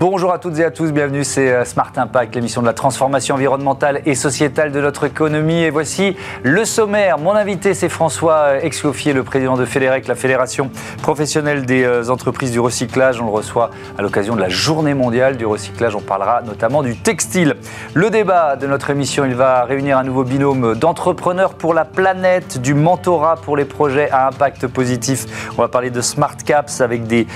Bonjour à toutes et à tous, bienvenue, c'est euh, Smart Impact, l'émission de la transformation environnementale et sociétale de notre économie. Et voici le sommaire. Mon invité, c'est François Excloffier, le président de Fédérec, la fédération professionnelle des euh, entreprises du recyclage. On le reçoit à l'occasion de la journée mondiale du recyclage. On parlera notamment du textile. Le débat de notre émission, il va réunir un nouveau binôme d'entrepreneurs pour la planète, du mentorat pour les projets à impact positif. On va parler de Smart Caps avec des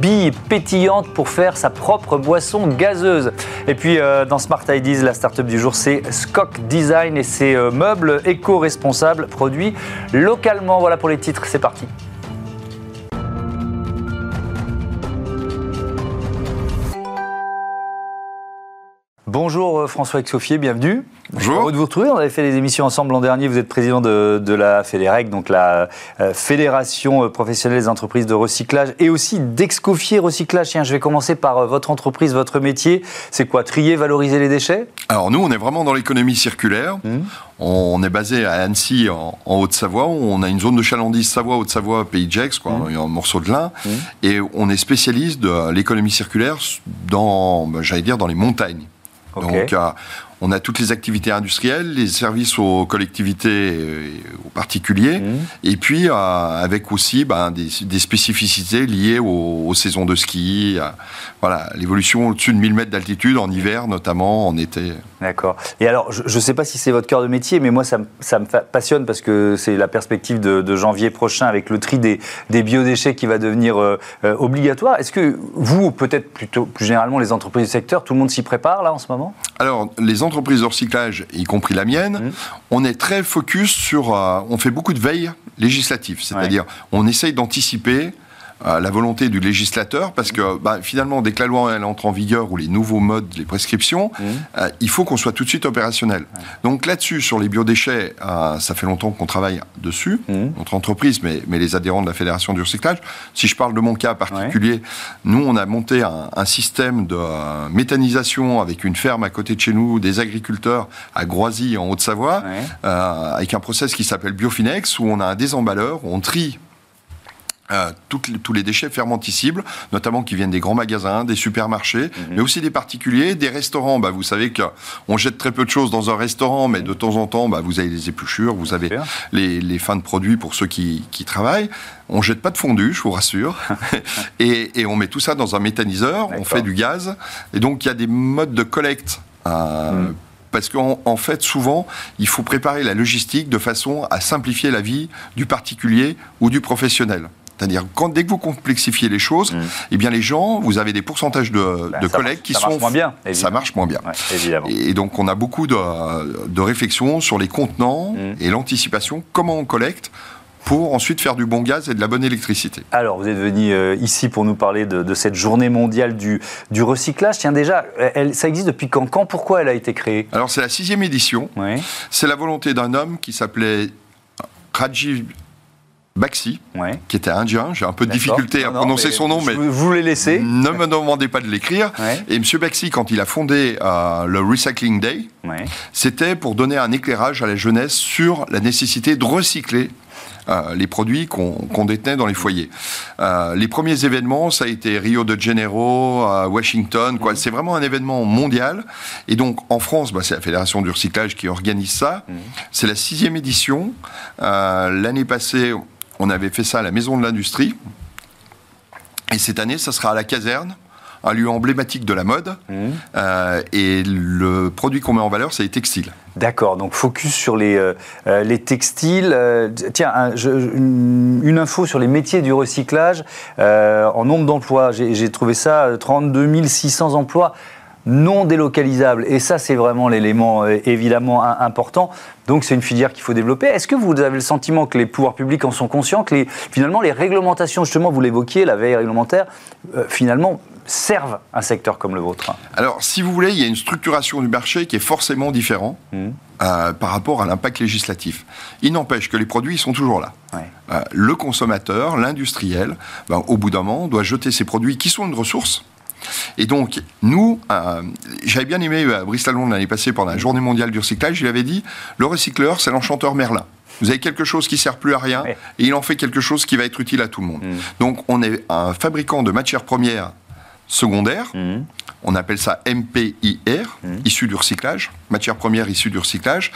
billes pétillantes pour faire sa propre boisson gazeuse. Et puis euh, dans Smart Ideas, la start-up du jour, c'est Skok Design et ses euh, meubles éco-responsables produits localement. Voilà pour les titres, c'est parti. Bonjour euh, François Exoffier, bienvenue. Bonjour. Heureux de vous retrouver. On avait fait des émissions ensemble l'an dernier. Vous êtes président de, la Fédérec, donc la euh, Fédération euh, professionnelle des entreprises de recyclage et aussi d'Excofier Recyclage. Tiens, je vais commencer par votre entreprise, votre métier. C'est quoi Trier, valoriser les déchets? Alors nous, on est vraiment dans l'économie circulaire. Mmh. On est basé à Annecy, en, Haute-Savoie. On a une zone de chalandise Savoie, Haute-Savoie, Pays de Gex, quoi, mmh. un morceau de lin. Mmh. Et on est spécialiste de l'économie circulaire dans, ben, j'allais dire, dans les montagnes. Donc, euh, on a toutes les activités industrielles, les services aux collectivités et aux particuliers, mmh. et puis euh, avec aussi ben, des, spécificités liées aux, saisons de ski, voilà, l'évolution au-dessus de 1000 mètres d'altitude en hiver, notamment en été. D'accord. Et alors, je ne sais pas si c'est votre cœur de métier, mais moi, ça, me passionne parce que c'est la perspective de, janvier prochain avec le tri des, biodéchets qui va devenir euh, euh, obligatoire. Est-ce que vous, peut-être plutôt plus généralement les entreprises du secteur, tout le monde s'y prépare là en ce moment? Alors, les entreprises de recyclage, y compris la mienne, mmh. on est très focus sur. Euh, on fait beaucoup de veille législative, c'est-à-dire on essaye d'anticiper la volonté du législateur, parce que bah, finalement, dès que la loi elle entre en vigueur ou les nouveaux modes, les prescriptions, mmh. euh, il faut qu'on soit tout de suite opérationnel. Donc là-dessus, sur les biodéchets, euh, ça fait longtemps qu'on travaille dessus, mmh. notre entreprise, mais, mais, les adhérents de la Fédération du recyclage. Si je parle de mon cas particulier, nous, on a monté un, système de euh, méthanisation avec une ferme à côté de chez nous, des agriculteurs à Groisy, en Haute-Savoie, avec un process qui s'appelle Biofinex, où on a un désemballeur, on trie euh, tous les déchets fermenticibles, notamment qui viennent des grands magasins, des supermarchés, mhm. mais aussi des particuliers, des restaurants. Bah, vous savez qu'on jette très peu de choses dans un restaurant, mais de temps en temps, bah, vous avez les épluchures, vous avez les, fins de produits pour ceux qui, travaillent. On jette pas de fondu, je vous rassure, et, on met tout ça dans un méthaniseur, on fait du gaz, et donc il y a des modes de collecte. Euh, mhm. parce qu'en fait, souvent, il faut préparer la logistique de façon à simplifier la vie du particulier ou du professionnel. C'est-à-dire, quand, dès que vous complexifiez les choses, mm. eh bien, les gens, vous avez des pourcentages de, ben, collègues qui ça sont. Marche moins bien, ça marche moins bien. évidemment. Et donc, on a beaucoup de, de réflexions sur les contenants mm. et l'anticipation, comment on collecte pour ensuite faire du bon gaz et de la bonne électricité. Alors, vous êtes venu euh, ici pour nous parler de, cette journée mondiale du, du, recyclage. Tiens, déjà, elle, ça existe depuis quand? Quand? Pourquoi elle a été créée? Alors, c'est la sixième édition. C'est la volonté d'un homme qui s'appelait Rajiv Baxi, qui était indien. J'ai un peu de difficulté à prononcer son nom, mais vous les laissez. Ne me demandez pas de l'écrire. Et M. Baxi, quand il a fondé euh, le Recycling Day, c'était pour donner un éclairage à la jeunesse sur la nécessité de recycler euh, les produits qu'on détenait dans les foyers. Euh, les premiers événements, ça a été Rio de Janeiro, Washington. Quoi. C'est vraiment un événement mondial. Et donc, en France, bah, c'est la Fédération du recyclage qui organise ça. C'est la sixième édition. L'année passée, on avait fait ça à la Maison de l'Industrie. Et cette année, ça sera à la caserne, un lieu emblématique de la mode. Mmh. Euh, et le produit qu'on met en valeur, c'est les textiles. D'accord, donc focus sur les, euh, euh, les textiles. tiens, une, info sur les métiers du recyclage en nombre d'emplois. J'ai trouvé ça 32 600 emplois non délocalisables. Et ça, c'est vraiment l'élément évidemment important. Donc c'est une filière qu'il faut développer. Est-ce que vous avez le sentiment que les pouvoirs publics en sont conscients, que finalement les réglementations, justement, vous l'évoquiez, la veille réglementaire, euh, finalement servent un secteur comme le vôtre? Alors, si vous voulez, il y a une structuration du marché qui est forcément différente mmh. euh, par rapport à l'impact législatif. Il n'empêche que les produits sont toujours là. Euh, le consommateur, l'industriel, ben, au bout d'un moment, doit jeter ces produits qui sont une ressource, et donc, nous, euh, j'avais bien aimé euh, Brice Lalonde l'année passée pendant la journée mondiale du recyclage, il avait dit le recycleur, c'est l'enchanteur Merlin. Vous avez quelque chose qui sert plus à rien et il en fait quelque chose qui va être utile à tout le monde. Mm. Donc, on est un fabricant de matières premières secondaires. Mmh. On appelle ça MPIR, mmh. issu du recyclage, matière première issue du recyclage.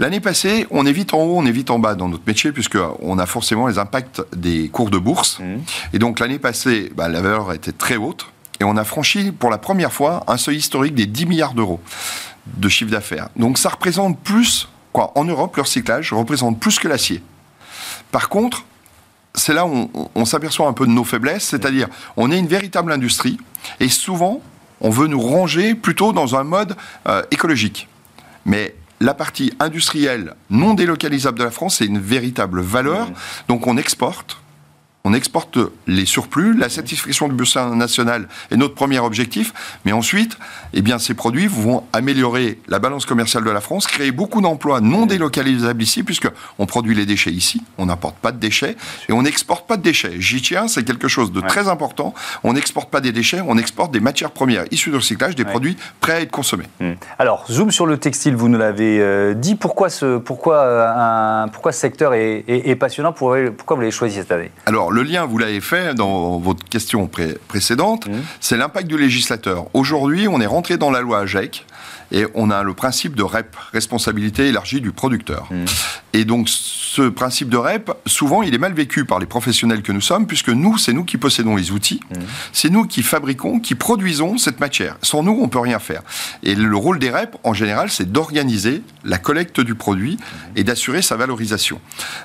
L'année passée, on est vite en haut, on est vite en bas dans notre métier, puisqu'on a forcément les impacts des cours de bourse. Et donc l'année passée, bah, la valeur était très haute. Et on a franchi pour la première fois un seuil historique des 10 milliards d'euros de chiffre d'affaires. Donc ça représente plus, quoi, en Europe, le recyclage représente plus que l'acier. Par contre, c'est là où on, s'aperçoit un peu de nos faiblesses, c'est-à-dire on est une véritable industrie et souvent on veut nous ranger plutôt dans un mode euh, écologique. Mais la partie industrielle non délocalisable de la France, c'est une véritable valeur. Mmh. Donc on exporte, on exporte les surplus, la satisfaction du besoin national est notre premier objectif, mais ensuite, eh bien, ces produits vont améliorer la balance commerciale de la France, créer beaucoup d'emplois non délocalisables ici, puisqu'on produit les déchets ici, on n'importe pas de déchets, et on n'exporte pas de déchets. J'y tiens, c'est quelque chose de très important. On n'exporte pas des déchets, on exporte des matières premières issues de recyclage, des produits prêts à être consommés. Hmm. Alors, zoom sur le textile, vous nous l'avez euh, dit. Pourquoi ce, pourquoi, euh, un, pourquoi ce secteur est, passionnant? Pourquoi, pourquoi vous l'avez choisi cette année? Alors, le lien, vous l'avez fait dans votre question précédente, mmh. c'est l'impact du législateur. Aujourd'hui, on est rentré dans la loi AGEC et on a le principe de REP, responsabilité élargie du producteur. Mmh. Et donc ce principe de REP, souvent, il est mal vécu par les professionnels que nous sommes, puisque nous, c'est nous qui possédons les outils, mmh. c'est nous qui fabriquons, qui produisons cette matière. Sans nous, on peut rien faire. Et le rôle des REP, en général, c'est d'organiser la collecte du produit et d'assurer sa valorisation.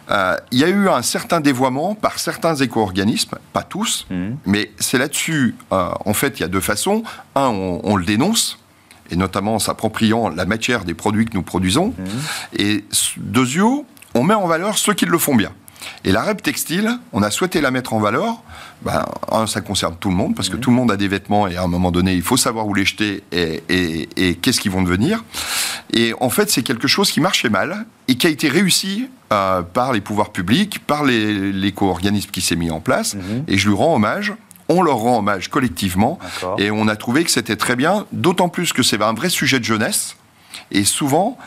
Euh, il y a eu un certain dévoiement par certains éco-organismes, pas tous, mmh. mais c'est là-dessus, euh, en fait, il y a deux façons. Un, on le dénonce, et notamment en s'appropriant la matière des produits que nous produisons. Mmh. Et deuxièmement, on met en valeur ceux qui le font bien. Et la REP textile, on a souhaité la mettre en valeur. Ben, un, ça concerne tout le monde, parce que mmh. tout le monde a des vêtements et à un moment donné, il faut savoir où les jeter et, et, qu'est-ce qu'ils vont devenir. Et en fait, c'est quelque chose qui marchait mal et qui a été réussi euh, par les pouvoirs publics, par l'éco-organisme qui s'est mis en place. Mmh. Et je lui rends hommage on leur rend hommage collectivement. Et on a trouvé que c'était très bien, d'autant plus que c'est un vrai sujet de jeunesse. Et souvent,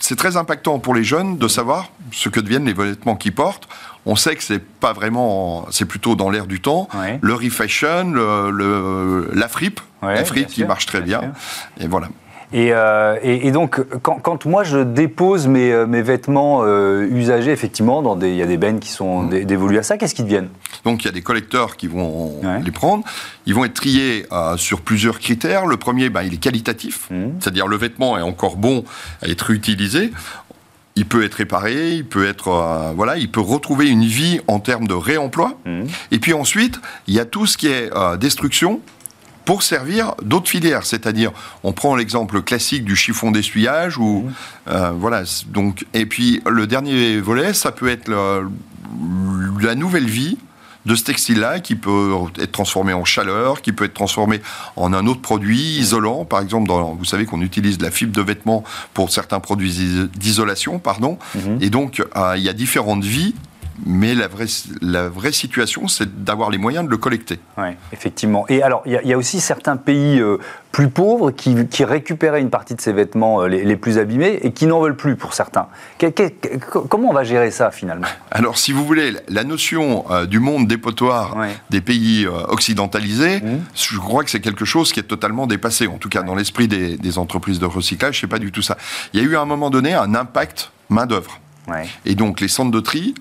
c'est très impactant pour les jeunes de savoir ce que deviennent les vêtements qu'ils portent. On sait que c'est pas vraiment, c'est plutôt dans l'air du temps. Le refashion, le, la fripe, la fripe qui marche très bien. Et voilà. Euh, et, donc, quand, moi je dépose mes, euh, vêtements euh, usagés, effectivement, il y a des bennes qui sont mmh. dévolues à ça, qu'est-ce qu'ils deviennent? Donc, il y a des collecteurs qui vont les prendre. Ils vont être triés sur plusieurs critères. Le premier, ben, il est qualitatif, mmh. c'est-à-dire le vêtement est encore bon à être utilisé il peut être réparé, il peut être voilà, il peut retrouver une vie en termes de réemploi. Mmh. Et puis ensuite, il y a tout ce qui est destruction pour servir d'autres filières. C'est-à-dire, on prend l'exemple classique du chiffon d'essuyage ou mmh. euh, voilà. Donc, et puis le dernier volet, ça peut être la nouvelle vie de ce textile-là qui peut être transformé en chaleur, qui peut être transformé en un autre produit isolant. Par exemple, dans, vous savez qu'on utilise de la fibre de vêtement pour certains produits d'isolation, pardon. Mmh. Et donc, euh, il y a différentes vies mais la vraie, la vraie situation, c'est d'avoir les moyens de le collecter. Oui, effectivement. Et alors, il y, a aussi certains pays euh, plus pauvres qui, récupéraient une partie de ces vêtements euh, les, plus abîmés et qui n'en veulent plus pour certains. comment on va gérer ça finalement? Alors, si vous voulez, la notion euh, du monde dépotoir des pays occidentalisés, mmh. je crois que c'est quelque chose qui est totalement dépassé, en tout cas dans l'esprit des, des, entreprises de recyclage, c'est pas du tout ça. Il y a eu à un moment donné un impact main-d'œuvre. Et donc, les centres de tri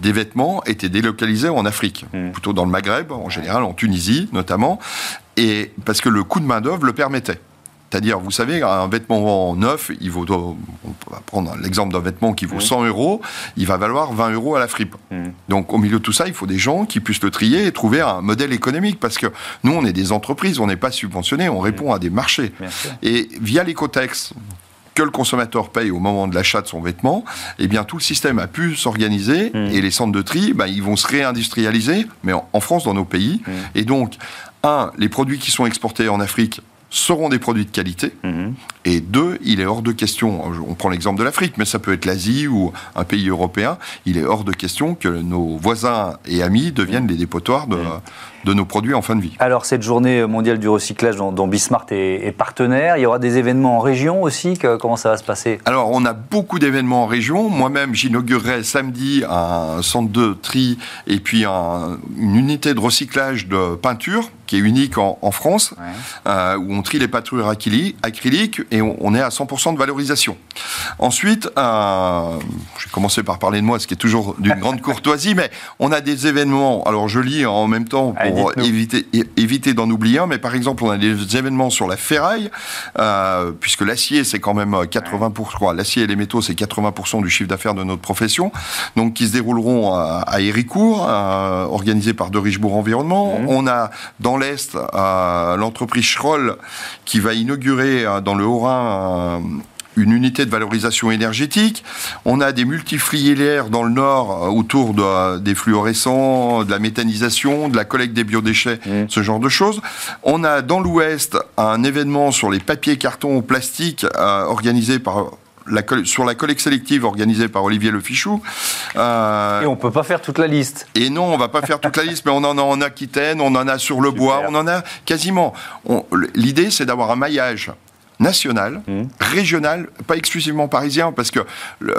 des vêtements étaient délocalisés en Afrique, hmm. plutôt dans le Maghreb, en général en Tunisie notamment, et parce que le coût de main-d'œuvre le permettait. C'est-à-dire, vous savez, un vêtement neuf, il vaut, on va prendre l'exemple d'un vêtement qui vaut 100 hmm. euros, il va valoir 20 euros à la fripe. Hmm. Donc, au milieu de tout ça, il faut des gens qui puissent le trier et trouver un modèle économique. Parce que nous, on est des entreprises, on n'est pas subventionnés, on répond à des marchés. Et via l'écotex, que le consommateur paye au moment de l'achat de son vêtement, eh bien tout le système a pu s'organiser mmh. et les centres de tri, bah, ils vont se réindustrialiser, mais en, France, dans nos pays. Mmh. Et donc, un, les produits qui sont exportés en Afrique seront des produits de qualité. Mmh. Et deux, il est hors de question, on prend l'exemple de l'Afrique, mais ça peut être l'Asie ou un pays européen, il est hors de question que nos voisins et amis deviennent les dépotoirs de, de nos produits en fin de vie. Alors cette journée mondiale du recyclage dont, dont Bismart est, partenaire, il y aura des événements en région aussi, comment ça va se passer? Alors on a beaucoup d'événements en région, moi-même j'inaugurerai samedi un centre de tri et puis une unité de recyclage de peinture qui est unique en, France, euh, où on trie les pâtures acryliques et on, est à 100% de valorisation. Ensuite, euh, je vais commencer par parler de moi, ce qui est toujours d'une grande courtoisie, mais on a des événements. Alors je lis en même temps pour éviter, éviter d'en oublier un, mais par exemple, on a des événements sur la ferraille, euh, puisque l'acier, c'est quand même 80%, l'acier et les métaux, c'est 80% du chiffre d'affaires de notre profession, donc qui se dérouleront à, à Héricourt, organisé par De Richebourg Environnement. Mmh. On a dans l'Est l'entreprise Schroll qui va inaugurer euh, dans le Haut-Rhin une unité de valorisation énergétique. On a des multifilières dans le nord euh, autour de, euh, des fluorescents, de la méthanisation, de la collecte des biodéchets, mmh. ce genre de choses. On a dans l'ouest un événement sur les papiers, cartons, plastiques organisé par sur la collecte sélective organisée par Olivier Le Fichou. Euh, et on ne peut pas faire toute la liste. Et non, on ne va pas faire toute la liste, mais on en a en Aquitaine, on en a sur le bois, on en a quasiment. L'idée, c'est d'avoir un maillage national, mmh. régional, pas exclusivement parisien, parce que je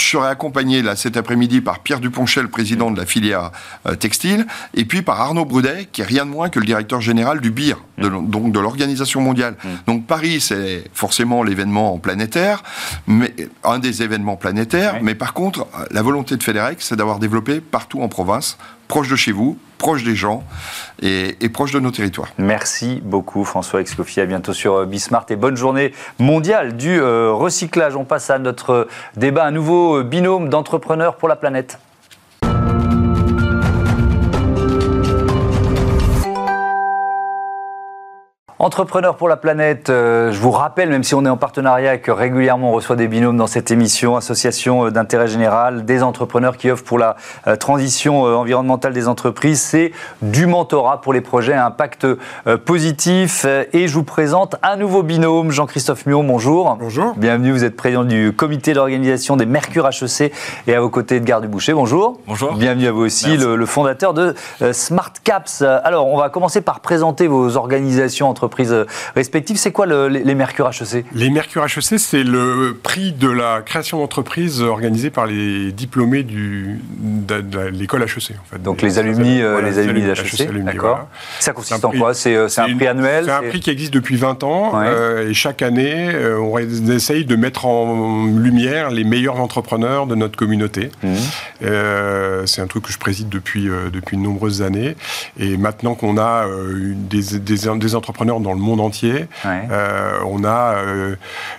serai accompagné là cet après-midi par Pierre Duponchel, président de la filière euh, textile, et puis par Arnaud Brudet, qui est rien de moins que le directeur général du BIR, de, mmh. donc de l'organisation mondiale. Mmh. Donc Paris, c'est forcément l'événement planétaire, mais un des événements planétaires, mais par contre, la volonté de Fédérec, c'est d'avoir développé partout en province proche de chez vous, proche des gens et, proche de nos territoires. Merci beaucoup François Excoffier. À bientôt sur euh, Bismart et bonne journée mondiale du euh, recyclage. On passe à notre débat, un nouveau binôme d'entrepreneurs pour la planète. Entrepreneurs pour la planète, euh, je vous rappelle, même si on est en partenariat, que régulièrement on reçoit des binômes dans cette émission, association euh, d'intérêt général, des entrepreneurs qui offrent pour la euh, transition environnementale des entreprises. C'est du mentorat pour les projets à impact positif. Et je vous présente un nouveau binôme, Jean-Christophe Mion, bonjour. Bonjour. Bienvenue, vous êtes président du comité d'organisation des Mercure HEC et à vos côtés Edgar Duboucher, bonjour. Bonjour. Bienvenue à vous aussi, le, le, fondateur de Smart Caps. Alors, on va commencer par présenter vos organisations entre entreprises euh, respectives. C'est quoi les Mercure HEC Les Mercure HEC, c'est le prix de la création d'entreprise organisé par les diplômés du, de, l'école HEC. En fait. Donc les alumni, euh, les alumni d'HEC, d'accord. Ça consiste en quoi? C'est euh, un prix annuel C'est un prix qui existe depuis 20 ans et chaque année, on essaye de mettre en lumière les meilleurs entrepreneurs de notre communauté. Mmh. c'est un truc que je préside depuis, depuis de nombreuses années. Et maintenant qu'on a des, des, des entrepreneurs dans le monde entier. Euh, on a euh,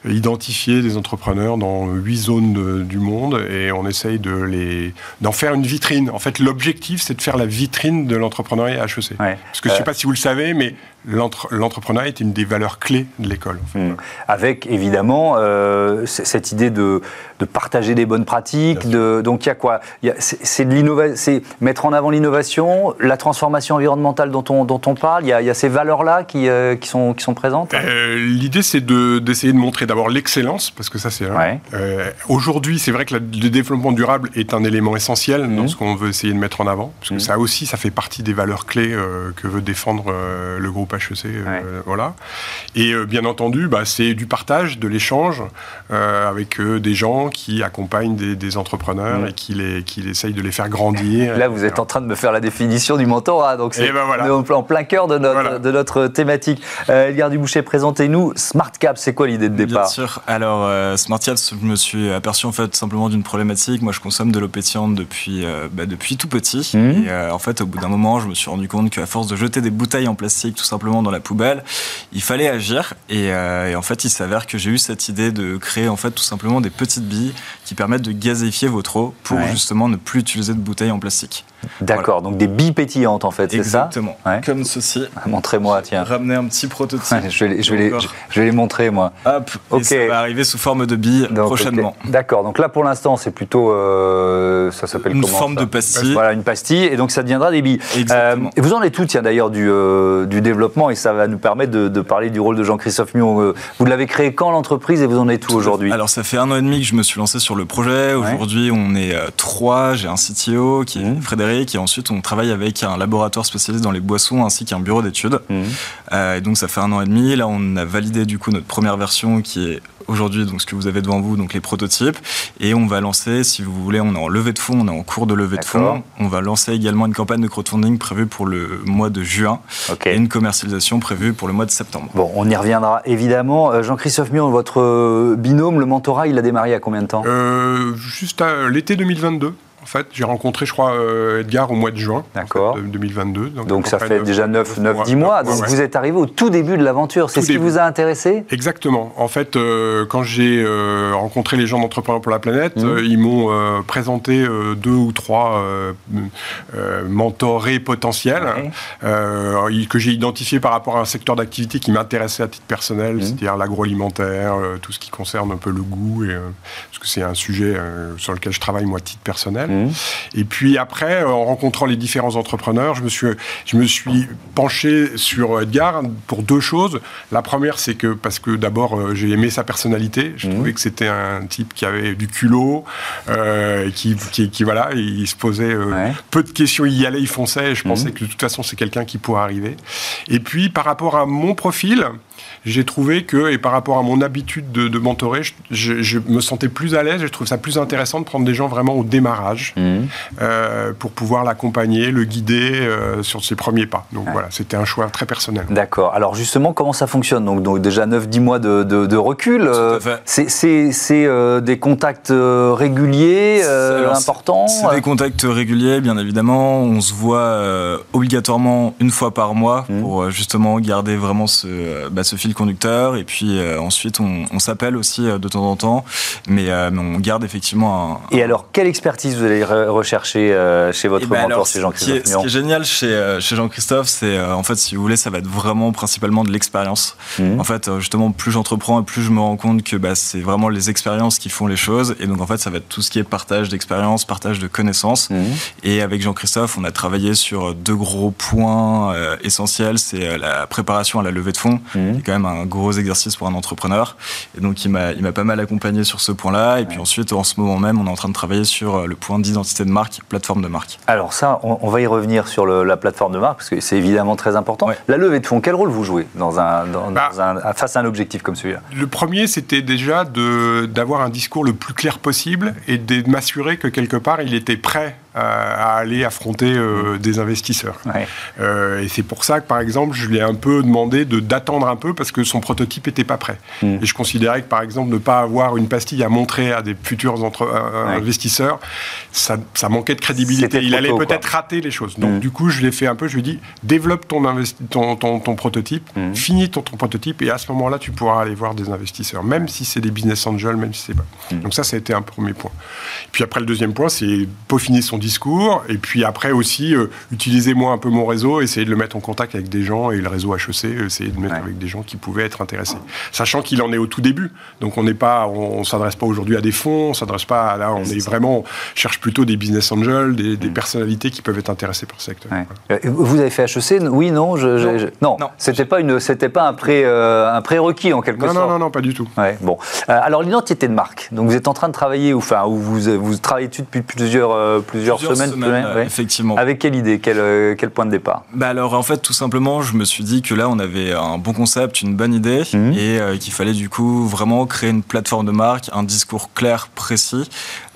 identifié des entrepreneurs dans huit zones du monde et on essaye de les d'en faire une vitrine. En fait, l'objectif, c'est de faire la vitrine de l'entrepreneuriat HEC. Parce que je ne sais euh, pas si vous le savez, mais l'entrepreneuriat est une des valeurs clés de l'école. Hmm. Avec évidemment euh, cette idée de, de, partager des bonnes pratiques. De, donc il y a quoi? C'est mettre en avant l'innovation, la transformation environnementale dont on, dont on parle. Il y a, il y a ces valeurs-là qui, euh, qui, sont, qui sont présentes? Euh, l'idée c'est d'essayer de, montrer d'abord l'excellence, parce que ça c'est Aujourd'hui, c'est vrai que le développement durable est un élément essentiel dans hmm. ce qu'on veut essayer de mettre en avant, parce que hmm. ça aussi, ça fait partie des valeurs clés que veut défendre le groupe HEC. Euh, voilà. Et euh, bien entendu, bah, c'est du partage, de l'échange euh, avec des gens qui accompagnent des, entrepreneurs et qui, les, qui essayent de les faire grandir. Là, vous êtes en train de me faire la définition du mentorat, donc c'est ben en plein cœur de notre, de notre thématique. Edgar Duboucher, présentez-nous Smart Cap, c'est quoi l'idée de départ? Bien sûr. Alors, Smart Cap, je me suis aperçu en fait simplement d'une problématique. Moi, je consomme de l'eau pétillante depuis, bah, depuis tout petit. Mmh. Et en fait, au bout d'un moment, je me suis rendu compte qu'à force de jeter des bouteilles en plastique, tout simplement, dans la poubelle. Il fallait agir euh, et, en fait, il s'avère que j'ai eu cette idée de créer en fait tout simplement des petites billes qui permettent de gazifier votre eau pour justement ne plus utiliser de bouteilles en plastique. D'accord, donc des billes pétillantes en fait, c'est ça Exactement, comme ceci. Ah, montrez-moi, tiens. Ramener un petit prototype. je, vais les, je, vais les, je, vais les, montrer moi. Hop, et ça va arriver sous forme de billes prochainement. D'accord, donc là pour l'instant c'est plutôt, euh, ça s'appelle Une forme de pastille. Voilà, une pastille, et donc ça deviendra des billes. Exactement. Euh, et vous en êtes tout, tiens d'ailleurs, du, euh, du, développement, et ça va nous permettre de, parler du rôle de Jean-Christophe Mion. vous l'avez créé quand l'entreprise et vous en êtes tout aujourd'hui? Alors ça fait un an et demi que je me suis lancé sur le projet. Aujourd'hui on est trois, j'ai un CTO qui est mmh. Frédéric et ensuite on travaille avec un laboratoire spécialisé dans les boissons ainsi qu'un bureau d'études. Mmh. et donc ça fait un an et demi. Là, on a validé du coup notre première version qui est aujourd'hui donc ce que vous avez devant vous, donc les prototypes, et on va lancer, si vous voulez, on est en levée de fonds, on est en cours de levée de fonds. On va lancer également une campagne de crowdfunding prévue pour le mois de juin et une commercialisation prévue pour le mois de septembre. Bon, on y reviendra évidemment. Euh, Jean-Christophe Mion, votre euh, binôme, le mentorat, il a démarré à combien de temps? Euh, Juste à l'été 2022 fait. J'ai rencontré, je crois, euh, Edgar au mois de juin D'accord. 2022. Donc, ça fait déjà 9-10 mois. Donc vous êtes arrivé au tout début de l'aventure. C'est ce qui vous a intéressé? Exactement. En fait, euh, quand j'ai euh, rencontré les gens d'Entrepreneurs pour la planète, mmh. ils m'ont présenté deux ou trois mentorés potentiels que j'ai identifiés par rapport à un secteur d'activité qui m'intéressait à titre personnel, mmh. c'est-à-dire l'agroalimentaire, tout ce qui concerne un peu le goût, et, parce que c'est un sujet sur lequel je travaille moi à titre personnel. Mmh. Et puis après, euh, en rencontrant les différents entrepreneurs, je me suis, je me suis penché sur Edgar pour deux choses. La première, c'est que parce que d'abord, euh, j'ai aimé sa personnalité. Je mmh. trouvais que c'était un type qui avait du culot, euh, qui, qui, voilà, il se posait peu de questions, il y allait, il fonçait. Et je mmh. pensais que de toute façon, c'est quelqu'un qui pourrait arriver. Et puis, par rapport à mon profil, j'ai trouvé que, et par rapport à mon habitude de, mentorer, je, me sentais plus à l'aise, je trouve ça plus intéressant de prendre des gens vraiment au démarrage mmh. euh, pour pouvoir l'accompagner, le guider euh, sur ses premiers pas. Donc voilà, c'était un choix très personnel. D'accord. Alors justement, comment ça fonctionne? Donc, donc déjà 9-10 mois de, recul. Euh, c'est des contacts réguliers, importants C'est des contacts réguliers, bien évidemment. On se voit obligatoirement une fois par mois mmh. pour justement garder vraiment ce, bah, ce fil conducteur. Et puis euh, ensuite, on, s'appelle aussi euh, de temps en temps, mais, euh, on garde effectivement un, Et alors, quelle expertise vous allez rechercher chez votre eh ben mentor, chez Jean-Christophe Ce qui est génial chez, chez Jean-Christophe, c'est en fait, si vous voulez, ça va être vraiment principalement de l'expérience. Mmh. En fait, justement, plus j'entreprends et plus je me rends compte que bah, c'est vraiment les expériences qui font les choses. Et donc, en fait, ça va être tout ce qui est partage d'expérience, partage de connaissances. Mmh. Et avec Jean-Christophe, on a travaillé sur deux gros points essentiels. C'est la préparation à la levée de fonds, mmh. Est quand même un gros exercice pour un entrepreneur. Et donc, il m'a, il m'a pas mal accompagné sur ce point-là. Et puis ensuite, en ce moment même, on est en train de travailler sur euh, le point d'identité de marque, plateforme de marque. Alors ça, on, va y revenir sur la plateforme de marque, parce que c'est évidemment très important. La levée de fonds, quel rôle vous jouez dans un, bah, un, face à un objectif comme celui-là? Le premier, c'était déjà de, d'avoir un discours le plus clair possible et de m'assurer que quelque part, il était prêt à, aller affronter euh, des investisseurs. Euh, et c'est pour ça que, par exemple, je lui ai un peu demandé de, d'attendre un peu parce que son prototype n'était pas prêt. Hmm. Et je considérais que, par exemple, ne pas avoir une pastille à montrer à des futurs entre, euh, investisseurs, ça, ça, manquait de crédibilité. Il allait peut-être rater les choses. Donc, hmm. du coup, je l'ai fait un peu. Je lui ai dit, développe ton, ton, ton, ton, prototype, hmm. finis ton, ton, prototype, et à ce moment-là, tu pourras aller voir des investisseurs, même si c'est des business angels, même si c'est pas. Donc ça, ça a été un premier point. puis après, le deuxième point, c'est peaufiner son discours, et puis après aussi, euh, utiliser moi un peu mon réseau, essayer de le mettre en contact avec des gens, et le réseau HEC, essayer de mettre avec des gens qui pouvaient être intéressés. Sachant qu'il en est au tout début, donc on n'est pas, on, s'adresse pas aujourd'hui à des fonds, on s'adresse pas à, là, on est, vraiment, cherche plutôt des business angels, des, mm. personnalités qui peuvent être intéressées par ce secteur. Euh, vous avez fait HEC Oui, non, je, non, non. c'était pas une, c'était pas un pré, euh, un prérequis en quelque non, sorte. Non, non, non, pas du tout. bon, alors l'identité de marque. Donc vous êtes en train de travailler, enfin, ou vous, vous travaillez dessus depuis plusieurs, plusieurs effectivement. Avec quelle idée quel, euh, quel, point de départ? Bah Alors, en fait, tout simplement, je me suis dit que là, on avait un bon concept, une bonne idée, mhm. et euh, qu'il fallait du coup vraiment créer une plateforme de marque, un discours clair, précis,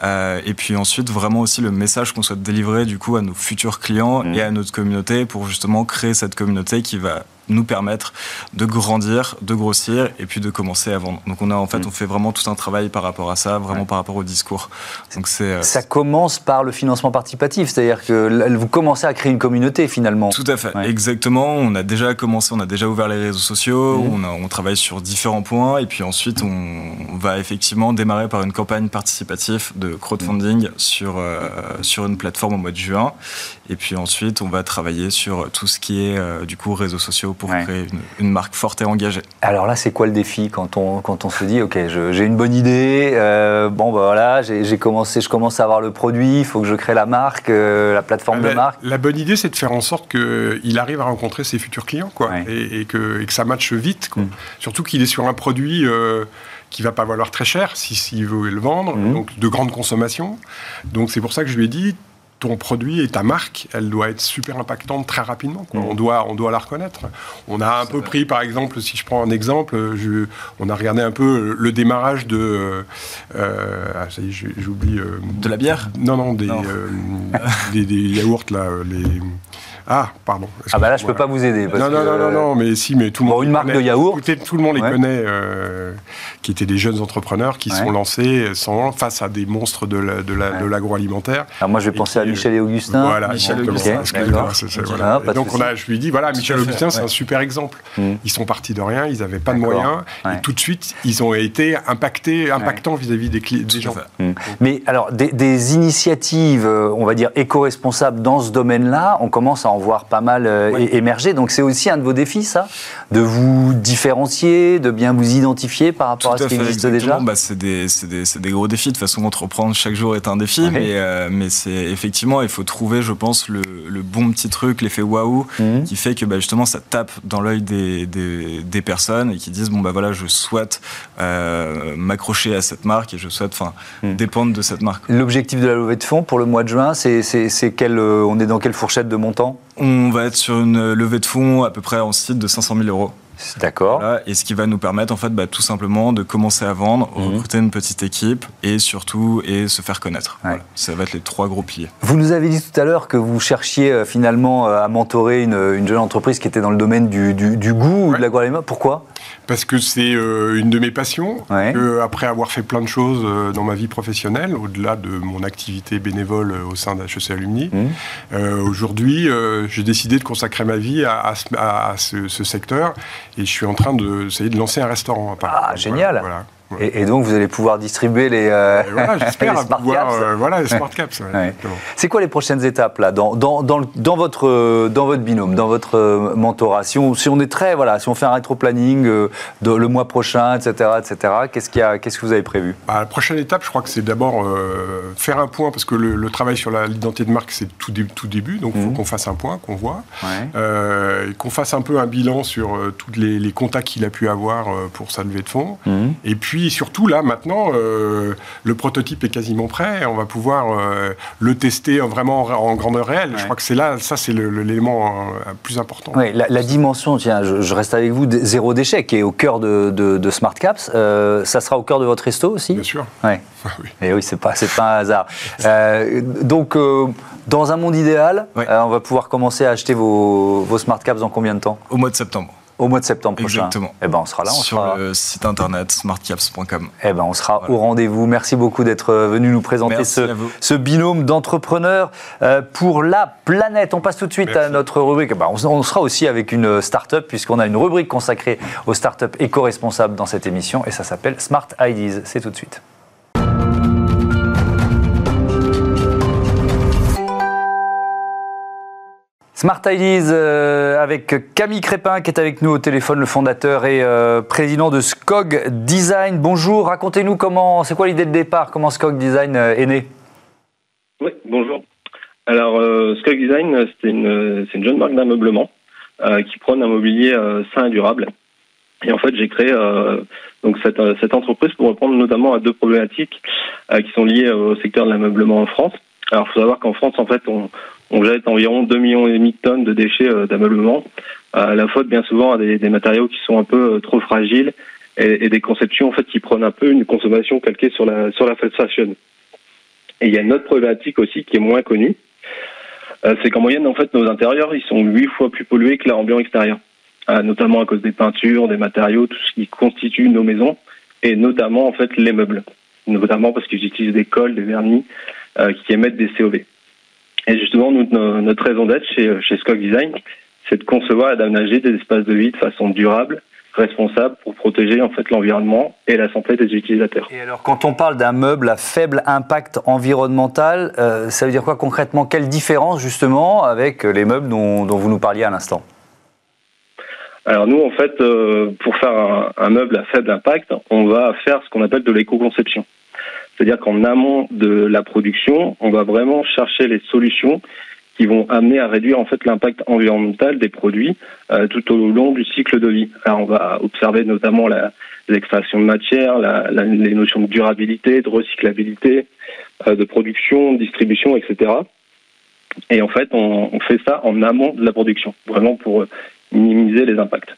euh, et puis ensuite, vraiment aussi le message qu'on souhaite délivrer du coup à nos futurs clients mhm. et à notre communauté pour justement créer cette communauté qui va nous permettre de grandir, de grossir et puis de commencer à vendre. Donc on a en fait mm. on fait vraiment tout un travail par rapport à ça, vraiment par rapport au discours. Donc c'est euh, ça commence par le financement participatif, c'est-à-dire que vous commencez à créer une communauté finalement. Tout à fait, exactement. On a déjà commencé, on a déjà ouvert les réseaux sociaux, mm. on, on, travaille sur différents points et puis ensuite on, va effectivement démarrer par une campagne participative de crowdfunding sur euh, sur une plateforme au mois de juin et puis ensuite on va travailler sur tout ce qui est euh, du coup réseaux sociaux pour créer une, marque forte et engagée. Alors là, c'est quoi le défi quand on, quand on se dit, OK, j'ai une bonne idée, euh, bon, bah voilà, j'ai commencé, je commence à avoir le produit, il faut que je crée la marque, euh, la plateforme de marque La bonne idée, c'est de faire en sorte qu'il arrive à rencontrer ses futurs clients, quoi, et, que, que, ça matche vite, mm. Surtout qu'il est sur un produit. Euh, qui va pas valoir très cher s'il si, veut le vendre, mm. donc de grande consommation. Donc c'est pour ça que je lui ai dit, ton produit et ta marque, elle doit être super impactante très rapidement. Mmh. On, doit, on doit la reconnaître. On a un peu pris, par exemple, si je prends un exemple, on a regardé un peu le démarrage de. Euh, ah, ça y est, j'oublie. de la bière? Non, non, des, des, des, yaourts, là. Les, ah, pardon. Ah bah là, je peux pas vous aider. non, non, non, non, mais si, mais tout le monde. une marque de yaourt. tout le monde les connaît, euh, qui étaient des jeunes entrepreneurs qui sont lancés sans, face à des monstres de l'agroalimentaire. La, de moi, je vais penser à Michel et Augustin. Voilà, Michel Augustin. Voilà. donc on a, je lui ai dit, voilà, Michel Augustin, c'est un super exemple. Hmm. Ils sont partis de rien, ils n'avaient pas de moyens, et tout de suite, ils ont été impactés, impactants vis-à-vis des, des gens. Hmm. Mais alors, des, des initiatives, euh, on va dire éco-responsables dans ce domaine-là, on commence à en voir pas mal euh, émerger. Donc c'est aussi un de vos défis, ça? De vous différencier, de bien vous identifier par rapport à, ce qui existe déjà? bah, C'est des, des, des, gros défis. De toute façon, entreprendre chaque jour est un défi. Mais, euh, mais c'est effectivement, il faut trouver, je pense, le, le bon petit truc, l'effet waouh, mhm. qui fait que bah, justement ça tape dans l'œil des, des, personnes et qui disent bon, bah voilà, je souhaite euh, m'accrocher à cette marque et je souhaite enfin mhm. dépendre de cette marque. L'objectif de la levée de fonds pour le mois de juin, c'est quel, on est dans quelle fourchette de montant? On va être sur une levée de fonds à peu près en site de 500 000 euros. D'accord. et ce qui va nous permettre, en fait, bah, tout simplement de commencer à vendre, mhm. recruter une petite équipe et surtout et se faire connaître. Ça va être les trois gros piliers. Vous nous avez dit tout à l'heure que vous cherchiez euh, finalement euh, à mentorer une, jeune entreprise qui était dans le domaine du, goût ou de l'agroalimentaire. Pourquoi? Parce que c'est euh, une de mes passions. après avoir fait plein de choses euh, dans ma vie professionnelle, au-delà de mon activité bénévole euh, au sein d'HEC Alumni, mmh. aujourd'hui, j'ai décidé de consacrer ma vie à, ce, secteur et je suis en train de, de lancer un restaurant. Ah, génial voilà. Et, donc, vous allez pouvoir distribuer les, euh, voilà, j'espère smart caps. Euh, voilà, les smart caps. C'est quoi les prochaines étapes là dans, dans, dans, dans, votre, dans votre binôme, dans votre euh, mentorat si on, si on est très, voilà, si on fait un rétro-planning le mois prochain, etc., etc., qu'est-ce, qu'il y a, qu'est-ce que vous avez prévu? Bah, La prochaine étape, je crois que c'est d'abord faire un point, parce que le, travail sur l'identité de marque, c'est tout, tout début, donc il faut mhm. qu'on fasse un point, qu'on voit, qu'on fasse un peu un bilan sur tous les, les contacts qu'il a pu avoir pour sa levée de fonds, mhm. et puis surtout, là, maintenant, euh, le prototype est quasiment prêt. On va pouvoir euh, le tester vraiment en, grandeur réelle. Je crois que c'est là, ça, c'est l'élément euh, plus important. Oui, la, dimension, tiens, je, reste avec vous, zéro déchet, qui est au cœur de, de, Smart Caps. ça sera au cœur de votre resto aussi? Bien sûr. Ouais. oui. Et oui, c'est pas, pas un hasard. donc, dans un monde idéal, on va pouvoir commencer à acheter vos, vos Smart Caps dans combien de temps? Au mois de septembre. Au mois de septembre prochain. Exactement. Eh ben, on sera là. On Sur le site internet smartcaps.com. Eh ben, on sera au rendez-vous. Merci beaucoup d'être euh, venu nous présenter ce, binôme d'entrepreneurs euh, pour la planète. On passe tout de suite à notre rubrique. Ben, on, sera aussi avec une start-up, puisqu'on a une rubrique consacrée aux start-up éco-responsables dans cette émission, et ça s'appelle Smart Ideas. C'est tout de suite. Smart Ideas euh, avec Camille Crépin qui est avec nous au téléphone, le fondateur et euh, président de SCOG Design. Bonjour, racontez-nous comment, c'est quoi l'idée de départ, comment SCOG Design euh, est né? Oui, bonjour. Alors, SCOG Design, c'est une, une, jeune marque d'ameublement qui prône un mobilier sain et durable. Et en fait, j'ai créé donc cette, cette, entreprise pour répondre notamment à deux problématiques qui sont liées au secteur de l'ameublement en France. Alors, il faut savoir qu'en France, en fait, on, on jette environ 2 millions et demi de tonnes de déchets euh, d'ameublement, à la faute bien souvent à des, matériaux qui sont un peu euh, trop fragiles et, des conceptions en fait qui prennent un peu une consommation calquée sur la sur la fast fashion. Et il y a une autre problématique aussi qui est moins connue, euh, c'est qu'en moyenne en fait nos intérieurs ils sont huit fois plus pollués que leur ambiance extérieur, notamment à cause des peintures, des matériaux, tout ce qui constitue nos maisons et notamment en fait les meubles, notamment parce qu'ils utilisent des cols, des vernis qui émettent des COV. Et justement, notre raison d'être chez, chez Scog Design, c'est de concevoir et d'aménager des espaces de vie de façon durable, responsable pour protéger en fait l'environnement et la santé des utilisateurs. Et alors, quand on parle d'un meuble à faible impact environnemental, euh, ça veut dire quoi concrètement? Quelle différence justement avec les meubles dont, dont vous nous parliez à l'instant? Alors nous, en fait, euh, pour faire un, un, meuble à faible impact, on va faire ce qu'on appelle de l'éco-conception. C'est-à-dire qu'en amont de la production, on va vraiment chercher les solutions qui vont amener à réduire en fait l'impact environnemental des produits euh, tout au long du cycle de vie. On va observer notamment l'extraction de matière, les notions de durabilité, de recyclabilité, euh, de production, de distribution, etc. Et en fait, on, fait ça en amont de la production, vraiment pour minimiser les impacts.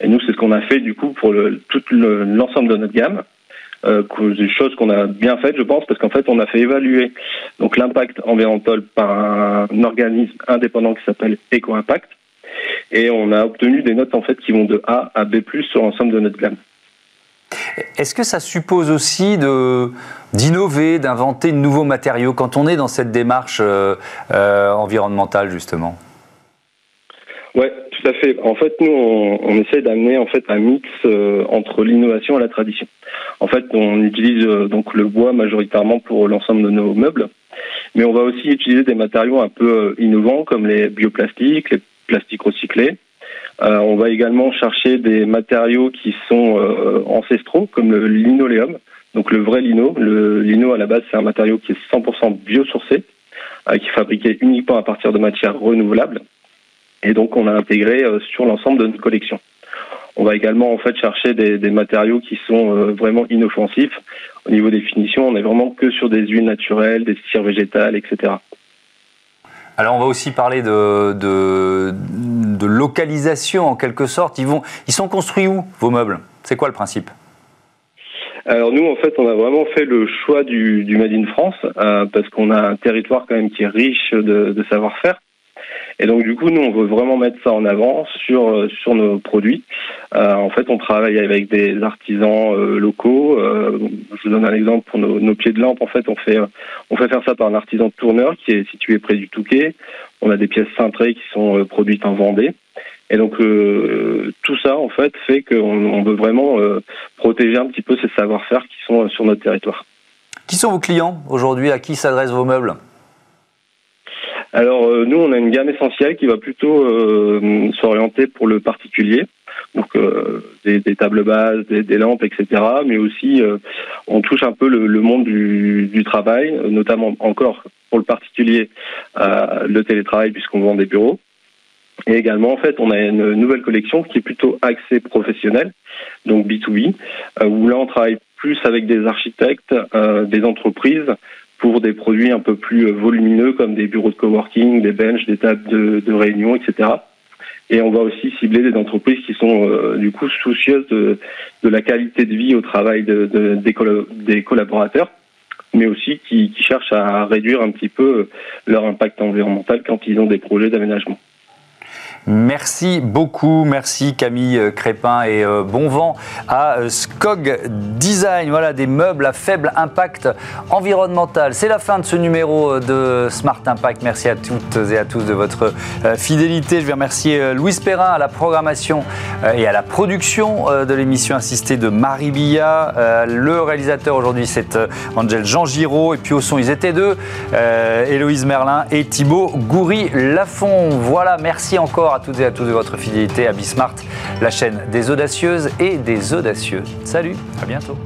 Et nous, c'est ce qu'on a fait du coup pour tout l'ensemble de notre gamme. Euh, des choses qu'on a bien faites, je pense, parce qu'en fait, on a fait évaluer donc l'impact environnemental par un organisme indépendant qui s'appelle EcoImpact, et on a obtenu des notes en fait qui vont de A à B+ sur l'ensemble de notre gamme. Est-ce que ça suppose aussi de d'innover, d'inventer de nouveaux matériaux quand on est dans cette démarche euh, euh, environnementale justement? Ouais, En fait, nous, on, on essaie d'amener en fait un mix euh, entre l'innovation et la tradition. En fait, on utilise euh, donc le bois majoritairement pour l'ensemble de nos meubles, mais on va aussi utiliser des matériaux un peu euh, innovants comme les bioplastiques, les plastiques recyclés. on va également chercher des matériaux qui sont ancestraux comme le linoléum, donc le vrai lino. Le lino à la base c'est un matériau qui est 100% biosourcé, qui est fabriqué uniquement à partir de matières renouvelables et donc on a intégré euh, sur l'ensemble de notre collection. On va également en fait chercher des, matériaux qui sont euh, vraiment inoffensifs. Au niveau des finitions, on est vraiment que sur des huiles naturelles, des cires végétales, etc. Alors on va aussi parler de, de, localisation en quelque sorte. Ils, vont, ils sont construits où vos meubles? C'est quoi le principe? Alors nous, en fait, on a vraiment fait le choix du, du Made in France euh, parce qu'on a un territoire quand même qui est riche de, de savoir-faire. Et donc du coup, nous, on veut vraiment mettre ça en avant sur euh, sur nos produits. Euh, en fait, on travaille avec des artisans euh, locaux. Euh, je vous donne un exemple pour nos, nos, pieds de lampe. En fait, on fait on fait faire ça par un artisan tourneur qui est situé près du Touquet. On a des pièces cintrées qui sont produites en Vendée. Et donc tout ça, en fait, fait qu'on on veut vraiment protéger un petit peu ces savoir-faire qui sont sur notre territoire. Qui sont vos clients aujourd'hui? À qui s'adressent vos meubles? Alors euh, nous, on a une gamme essentielle qui va plutôt euh, s'orienter pour le particulier, donc euh, des, des, tables bases, des, des, lampes, etc. Mais aussi, on touche un peu le, le monde du, du, travail, notamment encore pour le particulier, le télétravail puisqu'on vend des bureaux. Et également, en fait, on a une nouvelle collection qui est plutôt axée professionnel, donc B2B, où là, on travaille plus avec des architectes, des entreprises pour des produits un peu plus euh, volumineux comme des bureaux de coworking, des benches, des tables de, réunion, etc. Et on va aussi cibler des entreprises qui sont euh, du coup soucieuses de, la qualité de vie au travail de, des, collaborateurs, mais aussi qui, qui cherchent à réduire un petit peu leur impact environnemental quand ils ont des projets d'aménagement. Merci beaucoup, merci Camille euh, Crépin et euh, bon vent à euh, Skog Design. Voilà des meubles à faible impact environnemental. C'est la fin de ce numéro de Smart Impact. Merci à toutes et à tous de votre fidélité. Je vais remercier Louis Perrin à la programmation et à la production de l'émission assistée de Marie Billa. Le réalisateur aujourd'hui c'est Angel Jean Giraud et puis au son ils étaient deux, Héloïse Merlin et Thibaut Goury-Lafont. Voilà, merci encore à toutes et à tous de votre fidélité à Bismart, la chaîne des audacieuses et des audacieux. Salut, à bientôt.